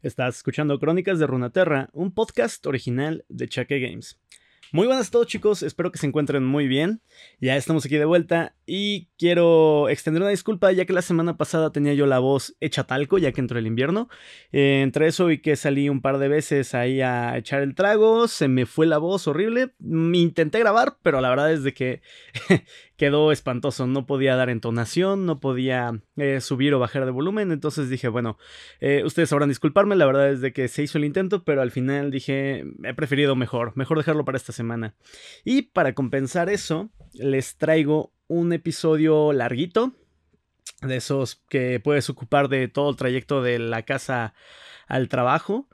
Estás escuchando Crónicas de Runaterra, un podcast original de Chaque Games. Muy buenas a todos chicos, espero que se encuentren muy bien. Ya estamos aquí de vuelta y quiero extender una disculpa ya que la semana pasada tenía yo la voz hecha talco ya que entró el invierno. Eh, entre eso y que salí un par de veces ahí a echar el trago, se me fue la voz horrible. Me intenté grabar, pero la verdad es de que quedó espantoso. No podía dar entonación, no podía eh, subir o bajar de volumen. Entonces dije, bueno, eh, ustedes sabrán disculparme. La verdad es de que se hizo el intento, pero al final dije, he preferido mejor, mejor dejarlo para esta semana. Y para compensar eso, les traigo un episodio larguito. De esos que puedes ocupar de todo el trayecto de la casa al trabajo.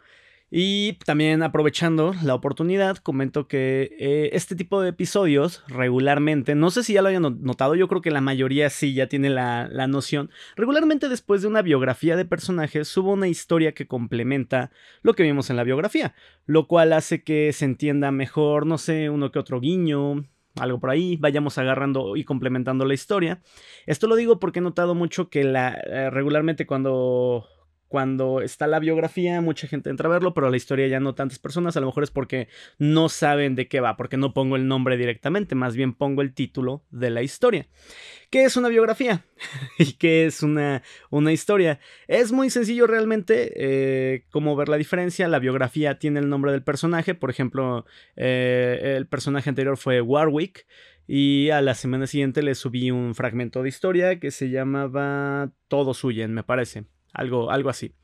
Y también aprovechando la oportunidad, comento que eh, este tipo de episodios regularmente, no sé si ya lo hayan notado, yo creo que la mayoría sí ya tiene la, la noción, regularmente después de una biografía de personajes subo una historia que complementa lo que vimos en la biografía, lo cual hace que se entienda mejor, no sé, uno que otro guiño, algo por ahí, vayamos agarrando y complementando la historia. Esto lo digo porque he notado mucho que la, eh, regularmente cuando cuando está la biografía, mucha gente entra a verlo, pero la historia ya no tantas personas. A lo mejor es porque no saben de qué va, porque no pongo el nombre directamente, más bien pongo el título de la historia. ¿Qué es una biografía? ¿Y qué es una, una historia? Es muy sencillo realmente eh, cómo ver la diferencia. La biografía tiene el nombre del personaje. Por ejemplo, eh, el personaje anterior fue Warwick. Y a la semana siguiente le subí un fragmento de historia que se llamaba Todos huyen, me parece algo, algo así.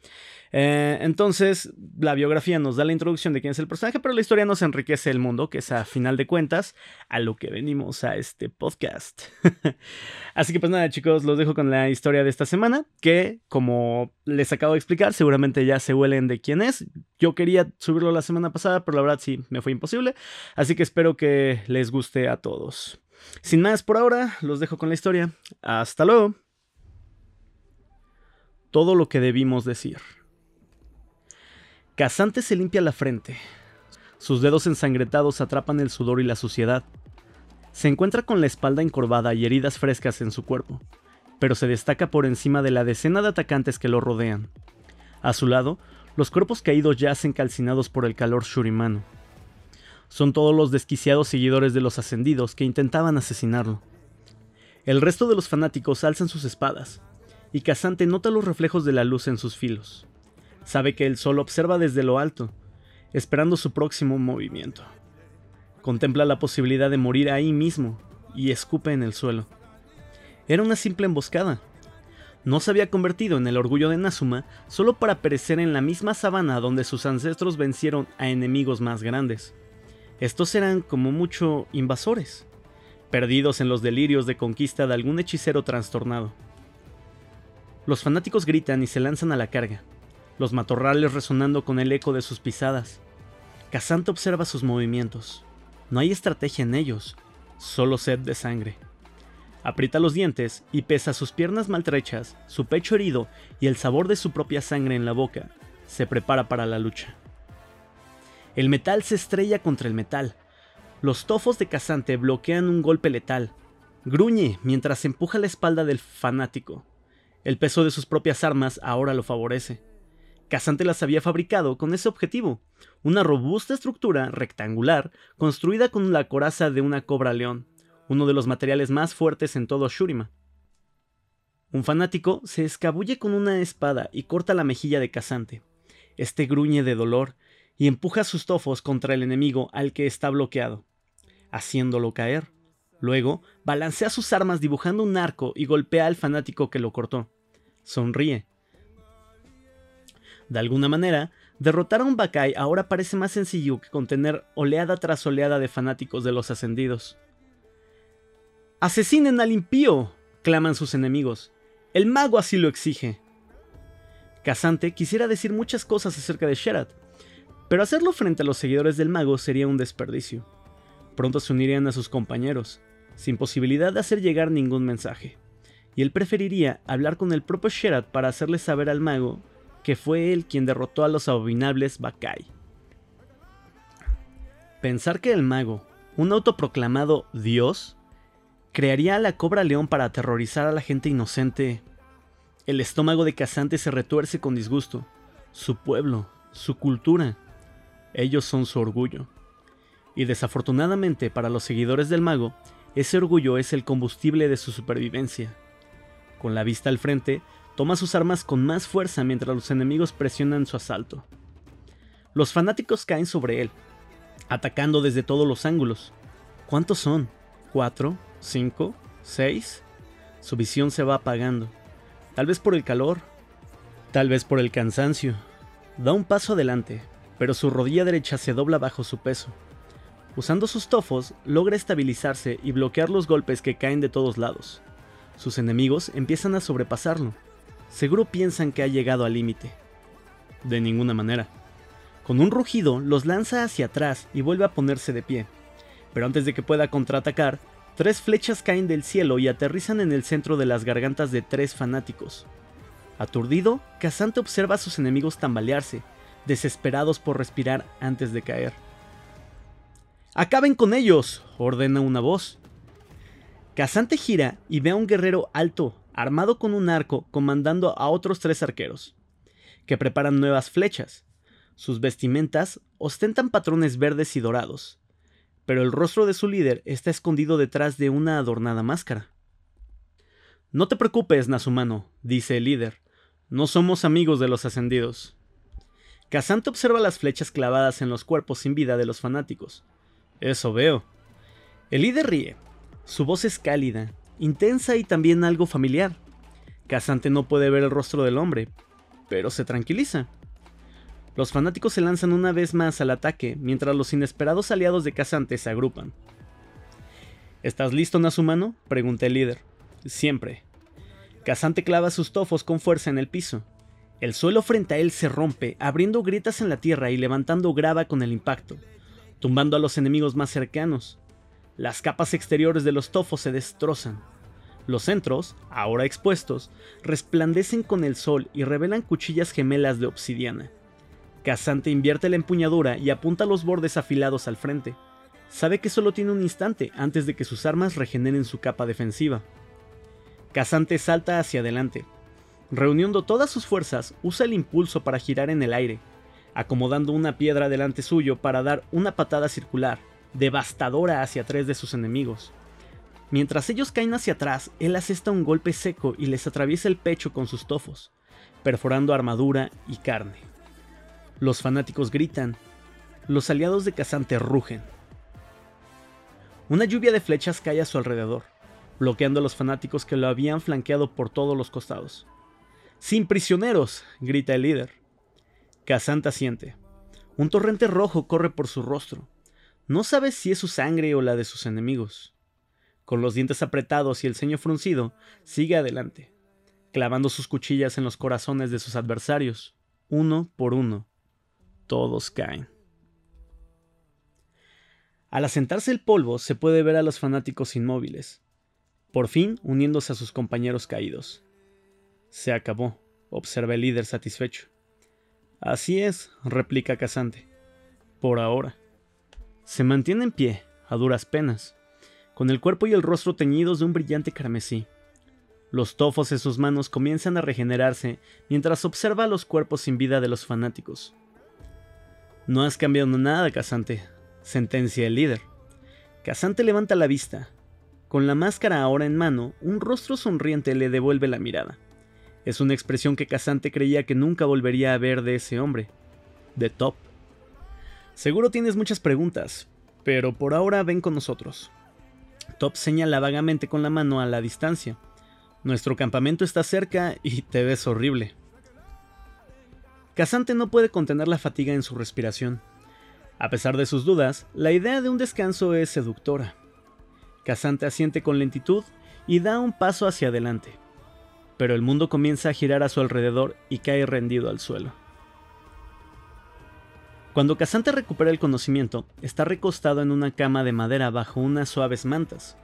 Eh, entonces, la biografía nos da la introducción de quién es el personaje, pero la historia nos enriquece el mundo, que es a final de cuentas a lo que venimos a este podcast. Así que pues nada, chicos, los dejo con la historia de esta semana, que como les acabo de explicar, seguramente ya se huelen de quién es. Yo quería subirlo la semana pasada, pero la verdad sí, me fue imposible. Así que espero que les guste a todos. Sin más por ahora, los dejo con la historia. Hasta luego todo lo que debimos decir. Casante se limpia la frente. Sus dedos ensangrentados atrapan el sudor y la suciedad. Se encuentra con la espalda encorvada y heridas frescas en su cuerpo, pero se destaca por encima de la decena de atacantes que lo rodean. A su lado, los cuerpos caídos yacen calcinados por el calor shurimano. Son todos los desquiciados seguidores de los ascendidos que intentaban asesinarlo. El resto de los fanáticos alzan sus espadas, y Casante nota los reflejos de la luz en sus filos. Sabe que el sol observa desde lo alto, esperando su próximo movimiento. Contempla la posibilidad de morir ahí mismo y escupe en el suelo. Era una simple emboscada. No se había convertido en el orgullo de Nazuma solo para perecer en la misma sabana donde sus ancestros vencieron a enemigos más grandes. Estos eran como mucho invasores, perdidos en los delirios de conquista de algún hechicero trastornado. Los fanáticos gritan y se lanzan a la carga, los matorrales resonando con el eco de sus pisadas. Casante observa sus movimientos. No hay estrategia en ellos, solo sed de sangre. Aprieta los dientes y pesa sus piernas maltrechas, su pecho herido y el sabor de su propia sangre en la boca, se prepara para la lucha. El metal se estrella contra el metal. Los tofos de Casante bloquean un golpe letal. Gruñe mientras empuja la espalda del fanático. El peso de sus propias armas ahora lo favorece. Casante las había fabricado con ese objetivo, una robusta estructura rectangular construida con la coraza de una cobra león, uno de los materiales más fuertes en todo Shurima. Un fanático se escabulle con una espada y corta la mejilla de Casante. Este gruñe de dolor y empuja sus tofos contra el enemigo al que está bloqueado, haciéndolo caer. Luego, balancea sus armas dibujando un arco y golpea al fanático que lo cortó. Sonríe. De alguna manera, derrotar a un Bakai ahora parece más sencillo que contener oleada tras oleada de fanáticos de los ascendidos. ¡Asesinen al impío! claman sus enemigos. El mago así lo exige. Casante quisiera decir muchas cosas acerca de Sherat, pero hacerlo frente a los seguidores del mago sería un desperdicio. Pronto se unirían a sus compañeros, sin posibilidad de hacer llegar ningún mensaje, y él preferiría hablar con el propio Sherat para hacerle saber al mago que fue él quien derrotó a los abominables Bakai. Pensar que el mago, un autoproclamado dios, crearía a la cobra león para aterrorizar a la gente inocente. El estómago de Casante se retuerce con disgusto. su pueblo, su cultura. Ellos son su orgullo. Y desafortunadamente para los seguidores del mago, ese orgullo es el combustible de su supervivencia. Con la vista al frente, toma sus armas con más fuerza mientras los enemigos presionan su asalto. Los fanáticos caen sobre él, atacando desde todos los ángulos. ¿Cuántos son? ¿Cuatro? ¿Cinco? ¿Seis? Su visión se va apagando. Tal vez por el calor, tal vez por el cansancio. Da un paso adelante, pero su rodilla derecha se dobla bajo su peso. Usando sus tofos, logra estabilizarse y bloquear los golpes que caen de todos lados. Sus enemigos empiezan a sobrepasarlo. Seguro piensan que ha llegado al límite. De ninguna manera. Con un rugido, los lanza hacia atrás y vuelve a ponerse de pie. Pero antes de que pueda contraatacar, tres flechas caen del cielo y aterrizan en el centro de las gargantas de tres fanáticos. Aturdido, Casante observa a sus enemigos tambalearse, desesperados por respirar antes de caer. ¡Acaben con ellos! ordena una voz. Casante gira y ve a un guerrero alto, armado con un arco, comandando a otros tres arqueros, que preparan nuevas flechas. Sus vestimentas ostentan patrones verdes y dorados, pero el rostro de su líder está escondido detrás de una adornada máscara. No te preocupes, Nazumano, dice el líder. No somos amigos de los ascendidos. Casante observa las flechas clavadas en los cuerpos sin vida de los fanáticos. Eso veo. El líder ríe. Su voz es cálida, intensa y también algo familiar. Casante no puede ver el rostro del hombre, pero se tranquiliza. Los fanáticos se lanzan una vez más al ataque, mientras los inesperados aliados de Casante se agrupan. ¿Estás listo, Nazumano? pregunta el líder. Siempre. Casante clava sus tofos con fuerza en el piso. El suelo frente a él se rompe, abriendo grietas en la tierra y levantando grava con el impacto, tumbando a los enemigos más cercanos. Las capas exteriores de los tofos se destrozan. Los centros, ahora expuestos, resplandecen con el sol y revelan cuchillas gemelas de obsidiana. Casante invierte la empuñadura y apunta los bordes afilados al frente. Sabe que solo tiene un instante antes de que sus armas regeneren su capa defensiva. Casante salta hacia adelante. Reuniendo todas sus fuerzas, usa el impulso para girar en el aire, acomodando una piedra delante suyo para dar una patada circular, devastadora hacia tres de sus enemigos. Mientras ellos caen hacia atrás, él asesta un golpe seco y les atraviesa el pecho con sus tofos, perforando armadura y carne. Los fanáticos gritan, los aliados de Casante rugen. Una lluvia de flechas cae a su alrededor bloqueando a los fanáticos que lo habían flanqueado por todos los costados. ¡Sin prisioneros! grita el líder. Casanta siente. Un torrente rojo corre por su rostro. No sabe si es su sangre o la de sus enemigos. Con los dientes apretados y el ceño fruncido, sigue adelante, clavando sus cuchillas en los corazones de sus adversarios, uno por uno. Todos caen. Al asentarse el polvo se puede ver a los fanáticos inmóviles, por fin uniéndose a sus compañeros caídos. Se acabó, observa el líder satisfecho. Así es, replica Casante. Por ahora. Se mantiene en pie, a duras penas, con el cuerpo y el rostro teñidos de un brillante carmesí. Los tofos en sus manos comienzan a regenerarse mientras observa los cuerpos sin vida de los fanáticos. No has cambiado nada, Casante, sentencia el líder. Casante levanta la vista, con la máscara ahora en mano, un rostro sonriente le devuelve la mirada. Es una expresión que Casante creía que nunca volvería a ver de ese hombre, de Top. Seguro tienes muchas preguntas, pero por ahora ven con nosotros. Top señala vagamente con la mano a la distancia. Nuestro campamento está cerca y te ves horrible. Casante no puede contener la fatiga en su respiración. A pesar de sus dudas, la idea de un descanso es seductora. Casante asiente con lentitud y da un paso hacia adelante. Pero el mundo comienza a girar a su alrededor y cae rendido al suelo. Cuando Casante recupera el conocimiento, está recostado en una cama de madera bajo unas suaves mantas.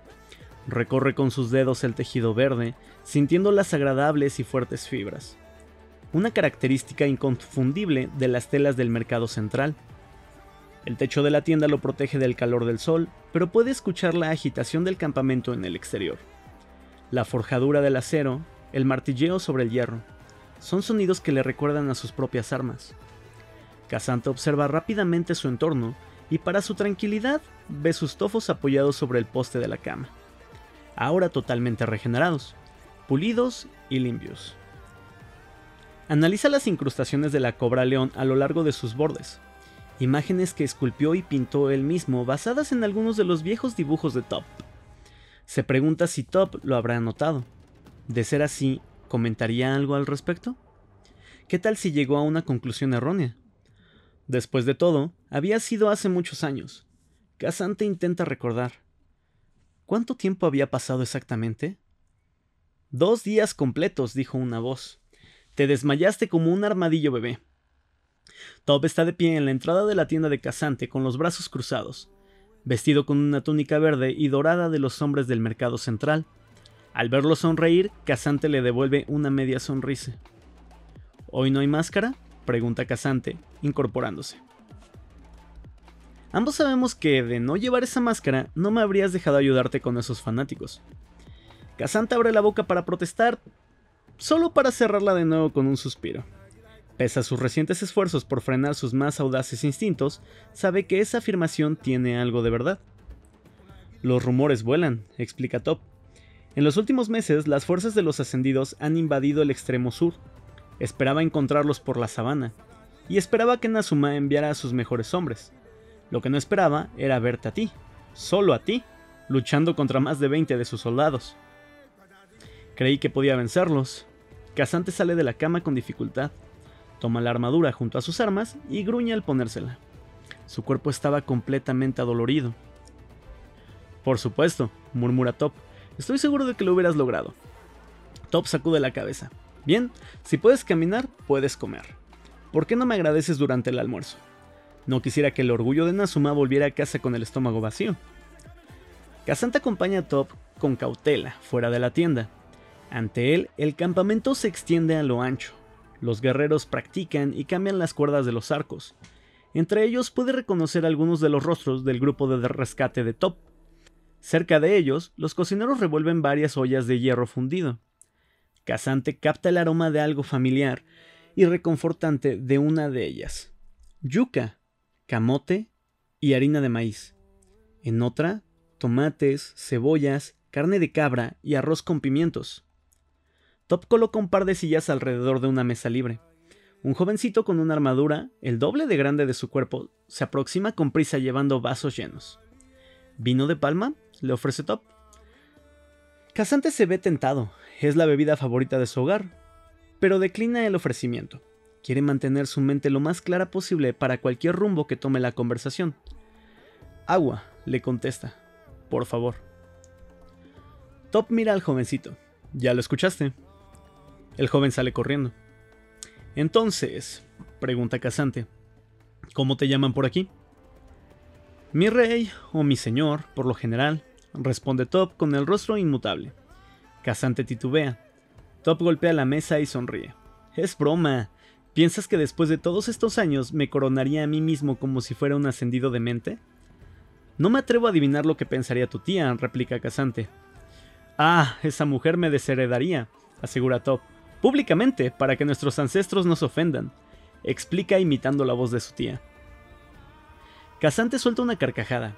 Recorre con sus dedos el tejido verde, sintiendo las agradables y fuertes fibras. Una característica inconfundible de las telas del mercado central. El techo de la tienda lo protege del calor del sol, pero puede escuchar la agitación del campamento en el exterior. La forjadura del acero, el martilleo sobre el hierro, son sonidos que le recuerdan a sus propias armas. Casante observa rápidamente su entorno y para su tranquilidad ve sus tofos apoyados sobre el poste de la cama, ahora totalmente regenerados, pulidos y limpios. Analiza las incrustaciones de la cobra león a lo largo de sus bordes, imágenes que esculpió y pintó él mismo basadas en algunos de los viejos dibujos de Top. Se pregunta si Top lo habrá notado. De ser así, ¿comentaría algo al respecto? ¿Qué tal si llegó a una conclusión errónea? Después de todo, había sido hace muchos años. Casante intenta recordar. ¿Cuánto tiempo había pasado exactamente? Dos días completos, dijo una voz. Te desmayaste como un armadillo bebé. Top está de pie en la entrada de la tienda de Casante con los brazos cruzados, vestido con una túnica verde y dorada de los hombres del mercado central. Al verlo sonreír, Casante le devuelve una media sonrisa. ¿Hoy no hay máscara? pregunta Casante, incorporándose. Ambos sabemos que de no llevar esa máscara no me habrías dejado ayudarte con esos fanáticos. Casante abre la boca para protestar, solo para cerrarla de nuevo con un suspiro. Pese a sus recientes esfuerzos por frenar sus más audaces instintos, sabe que esa afirmación tiene algo de verdad. Los rumores vuelan, explica Top. En los últimos meses, las fuerzas de los ascendidos han invadido el extremo sur. Esperaba encontrarlos por la sabana, y esperaba que Nazuma enviara a sus mejores hombres. Lo que no esperaba era verte a ti, solo a ti, luchando contra más de 20 de sus soldados. Creí que podía vencerlos. Casante sale de la cama con dificultad. Toma la armadura junto a sus armas y gruñe al ponérsela. Su cuerpo estaba completamente adolorido. Por supuesto, murmura Top. Estoy seguro de que lo hubieras logrado. Top sacude la cabeza. Bien, si puedes caminar, puedes comer. ¿Por qué no me agradeces durante el almuerzo? No quisiera que el orgullo de Nazuma volviera a casa con el estómago vacío. Kazanta acompaña a Top con cautela fuera de la tienda. Ante él, el campamento se extiende a lo ancho, los guerreros practican y cambian las cuerdas de los arcos. Entre ellos puede reconocer algunos de los rostros del grupo de rescate de Top. Cerca de ellos, los cocineros revuelven varias ollas de hierro fundido. Casante capta el aroma de algo familiar y reconfortante de una de ellas. Yuca, camote y harina de maíz. En otra, tomates, cebollas, carne de cabra y arroz con pimientos. Top coloca un par de sillas alrededor de una mesa libre. Un jovencito con una armadura, el doble de grande de su cuerpo, se aproxima con prisa llevando vasos llenos. ¿Vino de palma? Le ofrece Top. Casante se ve tentado, es la bebida favorita de su hogar, pero declina el ofrecimiento. Quiere mantener su mente lo más clara posible para cualquier rumbo que tome la conversación. Agua, le contesta. Por favor. Top mira al jovencito. ¿Ya lo escuchaste? El joven sale corriendo. Entonces, pregunta Casante, ¿cómo te llaman por aquí? Mi rey o mi señor, por lo general, responde Top con el rostro inmutable. Casante titubea. Top golpea la mesa y sonríe. Es broma. ¿Piensas que después de todos estos años me coronaría a mí mismo como si fuera un ascendido de mente? No me atrevo a adivinar lo que pensaría tu tía, replica Casante. Ah, esa mujer me desheredaría, asegura Top públicamente para que nuestros ancestros nos ofendan, explica imitando la voz de su tía. Casante suelta una carcajada.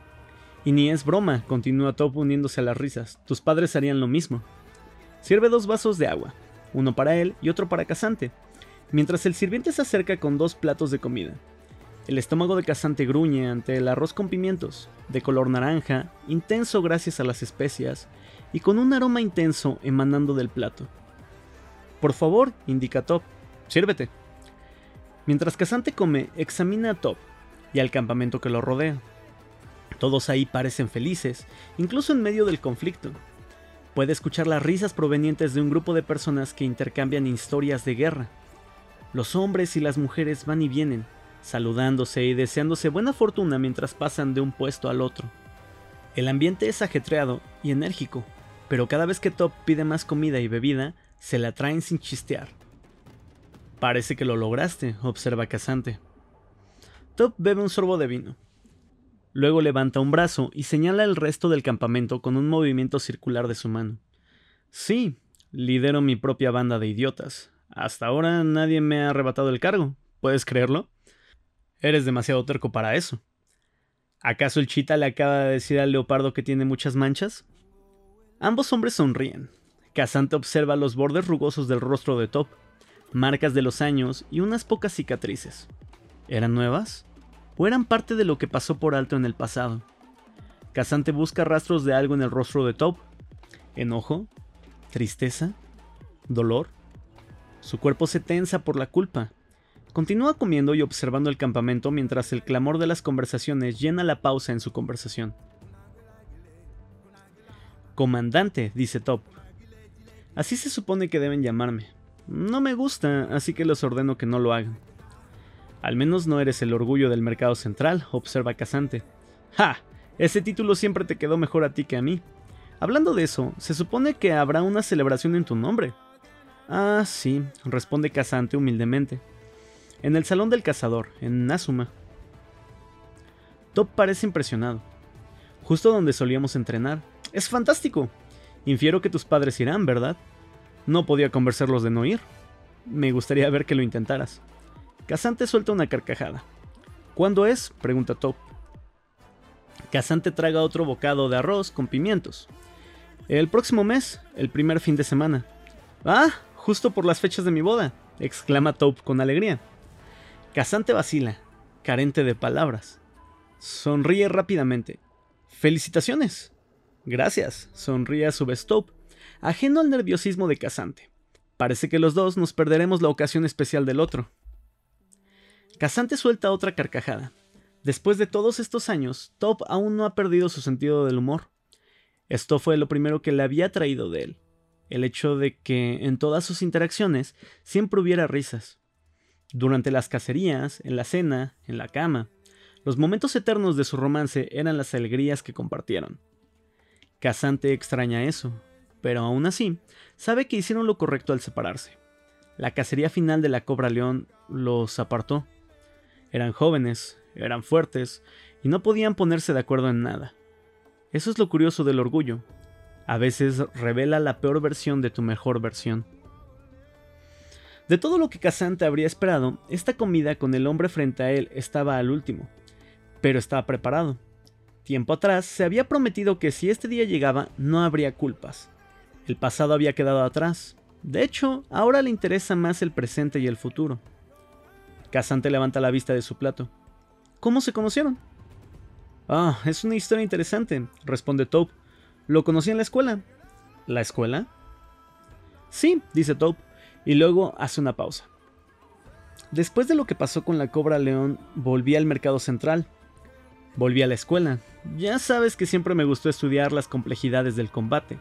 Y ni es broma, continúa Top uniéndose a las risas. Tus padres harían lo mismo. Sirve dos vasos de agua, uno para él y otro para Casante, mientras el sirviente se acerca con dos platos de comida. El estómago de Casante gruñe ante el arroz con pimientos, de color naranja, intenso gracias a las especias, y con un aroma intenso emanando del plato. Por favor, indica Top. Sírvete. Mientras Casante come, examina a Top y al campamento que lo rodea. Todos ahí parecen felices, incluso en medio del conflicto. Puede escuchar las risas provenientes de un grupo de personas que intercambian historias de guerra. Los hombres y las mujeres van y vienen, saludándose y deseándose buena fortuna mientras pasan de un puesto al otro. El ambiente es ajetreado y enérgico, pero cada vez que Top pide más comida y bebida, se la traen sin chistear. Parece que lo lograste, observa Casante. Top bebe un sorbo de vino. Luego levanta un brazo y señala el resto del campamento con un movimiento circular de su mano. Sí, lidero mi propia banda de idiotas, Hasta ahora nadie me ha arrebatado el cargo. ¿Puedes creerlo? Eres demasiado terco para eso. ¿Acaso el chita le acaba de decir al leopardo que tiene muchas manchas? Ambos hombres sonríen. Casante observa los bordes rugosos del rostro de Top, marcas de los años y unas pocas cicatrices. ¿Eran nuevas? ¿O eran parte de lo que pasó por alto en el pasado? Casante busca rastros de algo en el rostro de Top. ¿Enojo? ¿Tristeza? ¿Dolor? Su cuerpo se tensa por la culpa. Continúa comiendo y observando el campamento mientras el clamor de las conversaciones llena la pausa en su conversación. Comandante, dice Top. Así se supone que deben llamarme. No me gusta, así que les ordeno que no lo hagan. Al menos no eres el orgullo del mercado central, observa Casante. ¡Ja! Ese título siempre te quedó mejor a ti que a mí. Hablando de eso, se supone que habrá una celebración en tu nombre. Ah, sí, responde Casante humildemente. En el salón del cazador, en Nazuma. Top parece impresionado. Justo donde solíamos entrenar. Es fantástico. Infiero que tus padres irán, ¿verdad? No podía convencerlos de no ir. Me gustaría ver que lo intentaras. Casante suelta una carcajada. ¿Cuándo es? pregunta Top. Casante traga otro bocado de arroz con pimientos. El próximo mes, el primer fin de semana. Ah, justo por las fechas de mi boda, exclama Taupe con alegría. Casante vacila, carente de palabras. Sonríe rápidamente. ¡Felicitaciones! Gracias, sonríe a su vez Taupe, ajeno al nerviosismo de Casante. Parece que los dos nos perderemos la ocasión especial del otro. Casante suelta otra carcajada. Después de todos estos años, Top aún no ha perdido su sentido del humor. Esto fue lo primero que le había traído de él el hecho de que en todas sus interacciones siempre hubiera risas. Durante las cacerías, en la cena, en la cama, los momentos eternos de su romance eran las alegrías que compartieron. Casante extraña eso, pero aún así, sabe que hicieron lo correcto al separarse. La cacería final de la Cobra León los apartó. Eran jóvenes, eran fuertes, y no podían ponerse de acuerdo en nada. Eso es lo curioso del orgullo, a veces revela la peor versión de tu mejor versión. De todo lo que Casante habría esperado, esta comida con el hombre frente a él estaba al último, pero estaba preparado. Tiempo atrás se había prometido que si este día llegaba no habría culpas. El pasado había quedado atrás. De hecho, ahora le interesa más el presente y el futuro. Casante levanta la vista de su plato. ¿Cómo se conocieron? Ah, es una historia interesante, responde Taupe, lo conocí en la escuela. ¿La escuela? Sí, dice Taupe, y luego hace una pausa. Después de lo que pasó con la Cobra León, volví al mercado central. Volví a la escuela. Ya sabes que siempre me gustó estudiar las complejidades del combate.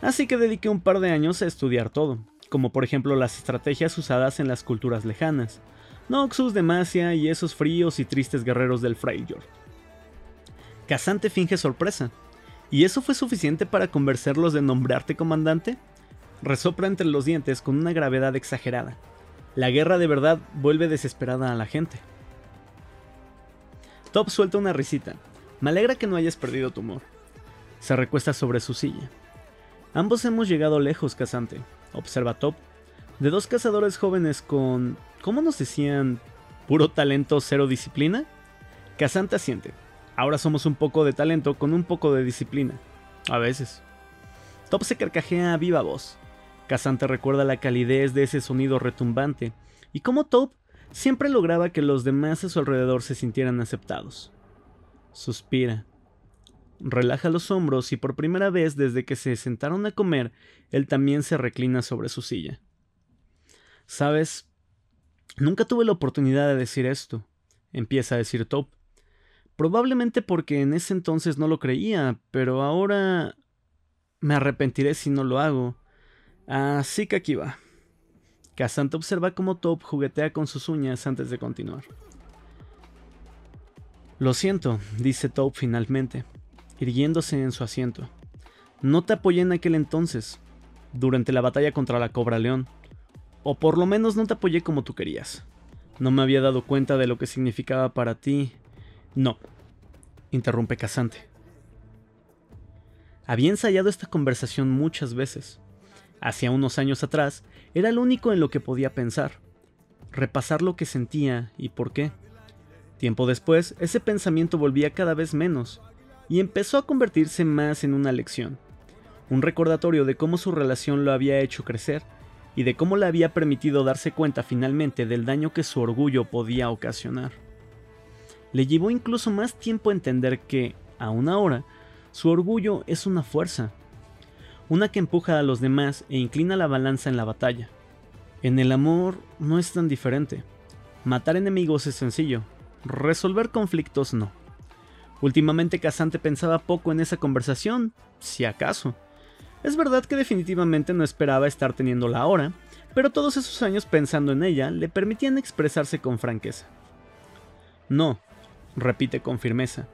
Así que dediqué un par de años a estudiar todo, como por ejemplo las estrategias usadas en las culturas lejanas, Noxus, Demacia y esos fríos y tristes guerreros del Freyjord. Casante finge sorpresa, ¿Y eso fue suficiente para convencerlos de nombrarte comandante? Resopra entre los dientes con una gravedad exagerada. La guerra de verdad vuelve desesperada a la gente. Top suelta una risita. Me alegra que no hayas perdido tu humor. Se recuesta sobre su silla. Ambos hemos llegado lejos, Casante, observa Top. De dos cazadores jóvenes con... ¿Cómo nos decían? ¿Puro talento, cero disciplina? Casante asiente. Ahora somos un poco de talento con un poco de disciplina. A veces. Top se carcajea a viva voz. Casante recuerda la calidez de ese sonido retumbante y cómo Top siempre lograba que los demás a su alrededor se sintieran aceptados. Suspira. Relaja los hombros y por primera vez desde que se sentaron a comer, él también se reclina sobre su silla. Sabes, nunca tuve la oportunidad de decir esto, empieza a decir Top. Probablemente porque en ese entonces no lo creía, pero ahora me arrepentiré si no lo hago. Así que aquí va. Casante observa cómo Top juguetea con sus uñas antes de continuar. Lo siento, dice Top finalmente, irguiéndose en su asiento. No te apoyé en aquel entonces, durante la batalla contra la Cobra León. O por lo menos no te apoyé como tú querías. No me había dado cuenta de lo que significaba para ti no, interrumpe Casante. Había ensayado esta conversación muchas veces. Hacia unos años atrás, Era el único en lo que podía pensar, repasar lo que sentía y por qué. Tiempo después, ese pensamiento volvía cada vez menos, y empezó a convertirse más en una lección, un recordatorio de cómo su relación lo había hecho crecer y de cómo le había permitido darse cuenta finalmente del daño que su orgullo podía ocasionar. Le llevó incluso más tiempo entender que, aún ahora, su orgullo es una fuerza, una que empuja a los demás e inclina la balanza en la batalla. En el amor no es tan diferente. Matar enemigos es sencillo, resolver conflictos no. Últimamente Casante pensaba poco en esa conversación, si acaso. Es verdad que definitivamente no esperaba estar teniéndola ahora, pero todos esos años pensando en ella le permitían expresarse con franqueza. No, repite con firmeza,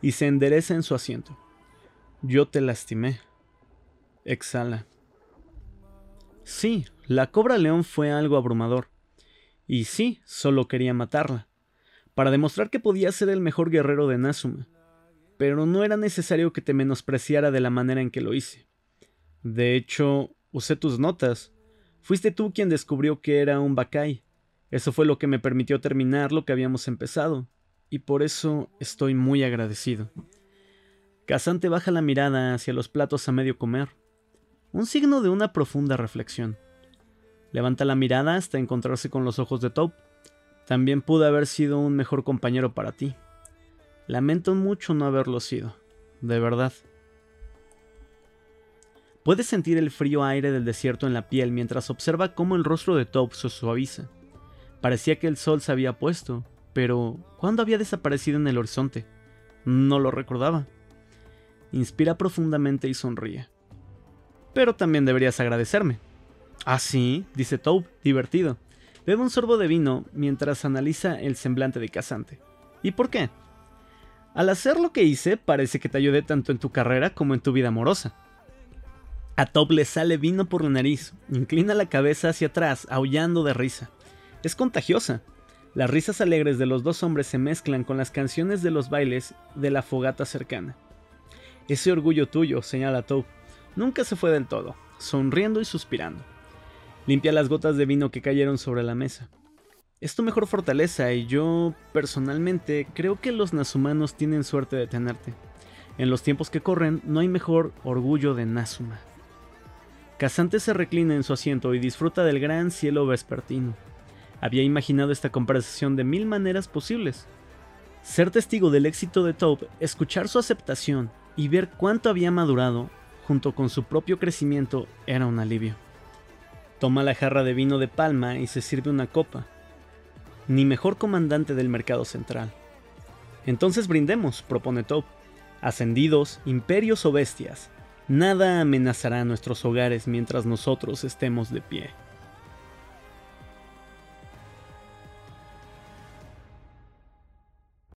y se endereza en su asiento. Yo te lastimé. Exhala. Sí, la cobra león fue algo abrumador. Y sí, solo quería matarla, para demostrar que podía ser el mejor guerrero de Nazuma. Pero no era necesario que te menospreciara de la manera en que lo hice. De hecho, usé tus notas. Fuiste tú quien descubrió que era un Bakai. Eso fue lo que me permitió terminar lo que habíamos empezado, y por eso estoy muy agradecido. Casante baja la mirada hacia los platos a medio comer, un signo de una profunda reflexión. Levanta la mirada hasta encontrarse con los ojos de Top. También pude haber sido un mejor compañero para ti. Lamento mucho no haberlo sido, de verdad. Puede sentir el frío aire del desierto en la piel mientras observa cómo el rostro de Top se suaviza. Parecía que el sol se había puesto, pero ¿cuándo había desaparecido en el horizonte? No lo recordaba. Inspira profundamente y sonríe. Pero también deberías agradecerme. Ah, sí, dice Tobe, divertido. Bebe un sorbo de vino mientras analiza el semblante de Casante. ¿Y por qué? Al hacer lo que hice, parece que te ayudé tanto en tu carrera como en tu vida amorosa. A Top le sale vino por la nariz, inclina la cabeza hacia atrás, aullando de risa. Es contagiosa. Las risas alegres de los dos hombres se mezclan con las canciones de los bailes de la fogata cercana. Ese orgullo tuyo, señala Top, nunca se fue del todo, sonriendo y suspirando. Limpia las gotas de vino que cayeron sobre la mesa. Es tu mejor fortaleza y yo, personalmente, creo que los Nazumanos tienen suerte de tenerte. En los tiempos que corren, no hay mejor orgullo de Nazuma. Casante se reclina en su asiento y disfruta del gran cielo vespertino. Había imaginado esta conversación de mil maneras posibles. Ser testigo del éxito de Taupe, escuchar su aceptación y ver cuánto había madurado, junto con su propio crecimiento, era un alivio. Toma la jarra de vino de palma y se sirve una copa. Ni mejor comandante del mercado central. Entonces brindemos, propone Taupe. Ascendidos, imperios o bestias, Nada amenazará nuestros hogares mientras nosotros estemos de pie.